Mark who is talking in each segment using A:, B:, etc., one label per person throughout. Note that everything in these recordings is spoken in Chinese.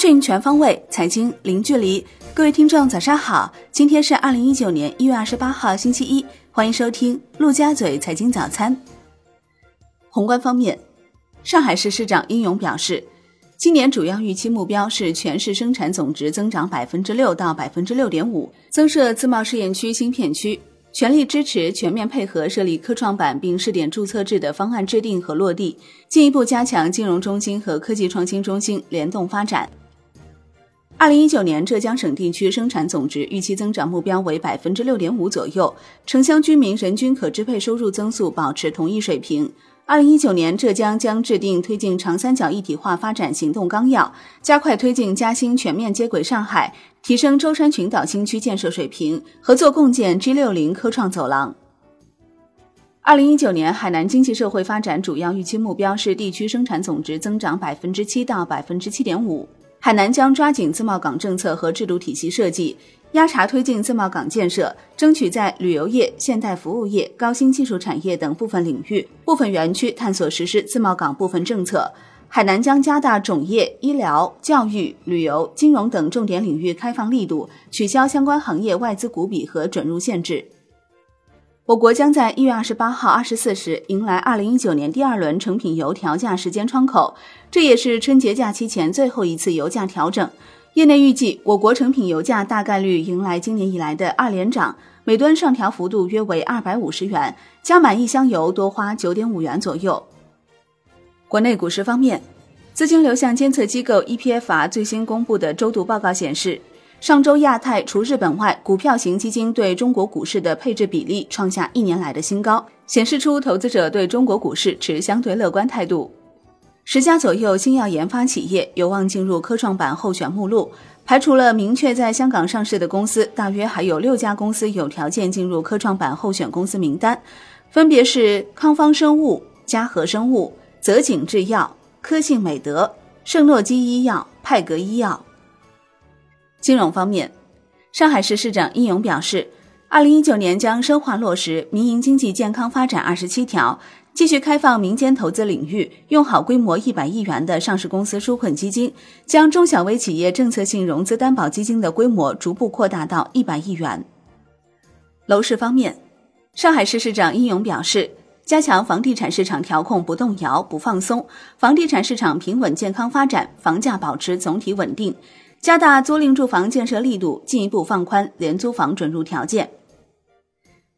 A: 讯全方位，财经零距离。各位听众，早上好！今天是二零一九年一月二十八号，星期一，欢迎收听陆家嘴财经早餐。宏观方面，上海市市长殷勇表示，今年主要预期目标是全市生产总值增长百分之六到百分之六点五，增设自贸试验区、芯片区。全力支持全面配合设立科创板并试点注册制的方案制定和落地，进一步加强金融中心和科技创新中心联动发展。二零一九年浙江省地区生产总值预期增长目标为百分之六点五左右，城乡居民人均可支配收入增速保持同一水平。二零一九年，浙江将制定推进长三角一体化发展行动纲要，加快推进嘉兴全面接轨上海，提升舟山群岛新区建设水平，合作共建 G 六零科创走廊。二零一九年，海南经济社会发展主要预期目标是地区生产总值增长百分之七到百分之七点五。海南将抓紧自贸港政策和制度体系设计。压查推进自贸港建设，争取在旅游业、现代服务业、高新技术产业等部分领域、部分园区探索实施自贸港部分政策。海南将加大种业、医疗、教育、旅游、金融等重点领域开放力度，取消相关行业外资股比和准入限制。我国将在一月二十八号二十四时迎来二零一九年第二轮成品油调价时间窗口，这也是春节假期前最后一次油价调整。业内预计，我国成品油价大概率迎来今年以来的二连涨，每吨上调幅度约为二百五十元，加满一箱油多花九点五元左右。国内股市方面，资金流向监测机构 EPFR 最新公布的周度报告显示，上周亚太除日本外股票型基金对中国股市的配置比例创下一年来的新高，显示出投资者对中国股市持相对乐观态度。十家左右新药研发企业有望进入科创板候选目录，排除了明确在香港上市的公司，大约还有六家公司有条件进入科创板候选公司名单，分别是康方生物、嘉禾生物、泽景制药、科信美德、圣诺基医药、派格医药。金融方面，上海市市长殷勇表示，二零一九年将深化落实民营经济健康发展二十七条。继续开放民间投资领域，用好规模一百亿元的上市公司纾困基金，将中小微企业政策性融资担保基金的规模逐步扩大到一百亿元。楼市方面，上海市市长殷勇表示，加强房地产市场调控不动摇、不放松，房地产市场平稳健康发展，房价保持总体稳定，加大租赁住房建设力度，进一步放宽廉租房准入条件。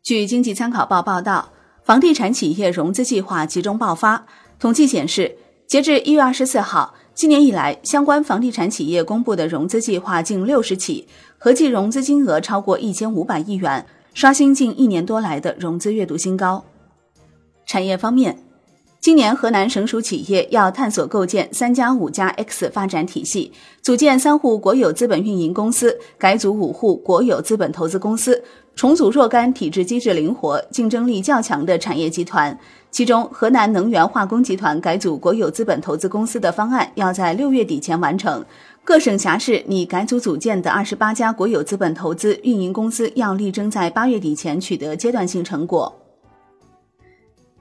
A: 据经济参考报报道。房地产企业融资计划集中爆发。统计显示，截至一月二十四号，今年以来相关房地产企业公布的融资计划近六十起，合计融资金额超过一千五百亿元，刷新近一年多来的融资月度新高。产业方面，今年河南省属企业要探索构建“三加五加 X” 发展体系，组建三户国有资本运营公司，改组五户国有资本投资公司。重组若干体制机制灵活、竞争力较强的产业集团，其中河南能源化工集团改组国有资本投资公司的方案要在六月底前完成。各省辖市拟改组组建的二十八家国有资本投资运营公司要力争在八月底前取得阶段性成果。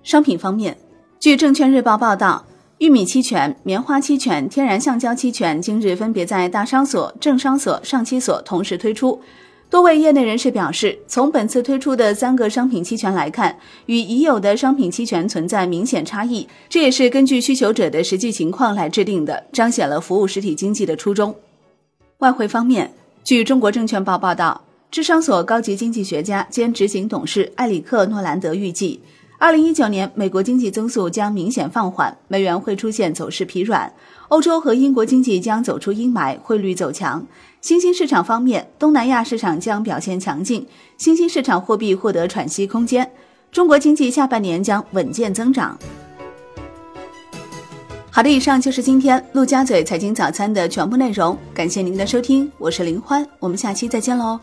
A: 商品方面，据证券日报报道，玉米期权、棉花期权、天然橡胶期权今日分别在大商所、证商所、上期所同时推出。多位业内人士表示，从本次推出的三个商品期权来看，与已有的商品期权存在明显差异，这也是根据需求者的实际情况来制定的，彰显了服务实体经济的初衷。外汇方面，据中国证券报报道，智商所高级经济学家兼执行董事埃里克诺兰德预计。二零一九年，美国经济增速将明显放缓，美元会出现走势疲软，欧洲和英国经济将走出阴霾，汇率走强。新兴市场方面，东南亚市场将表现强劲，新兴市场货币获得喘息空间。中国经济下半年将稳健增长。好的，以上就是今天陆家嘴财经早餐的全部内容，感谢您的收听，我是林欢，我们下期再见喽。